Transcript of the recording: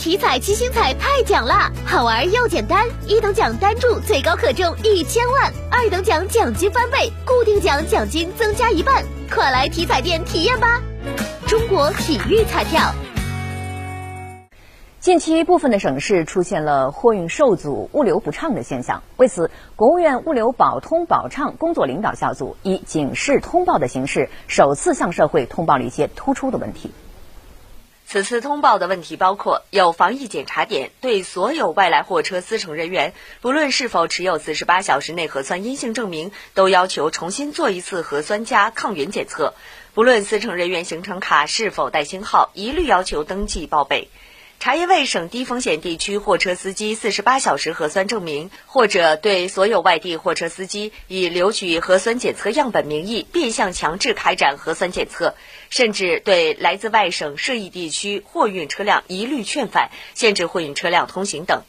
体彩七星彩太奖啦，好玩又简单，一等奖单注最高可中一千万，二等奖奖金翻倍，固定奖奖金增加一半，快来体彩店体验吧！中国体育彩票。近期，部分的省市出现了货运受阻、物流不畅的现象。为此，国务院物流保通保畅工作领导小组以警示通报的形式，首次向社会通报了一些突出的问题。此次通报的问题包括：有防疫检查点对所有外来货车司乘人员，不论是否持有四十八小时内核酸阴性证明，都要求重新做一次核酸加抗原检测；不论司乘人员行程卡是否带星号，一律要求登记报备。查验外省低风险地区货车司机四十八小时核酸证明，或者对所有外地货车司机以留取核酸检测样本名义变相强制开展核酸检测，甚至对来自外省涉疫地区货运车辆一律劝返、限制货运车辆通行等。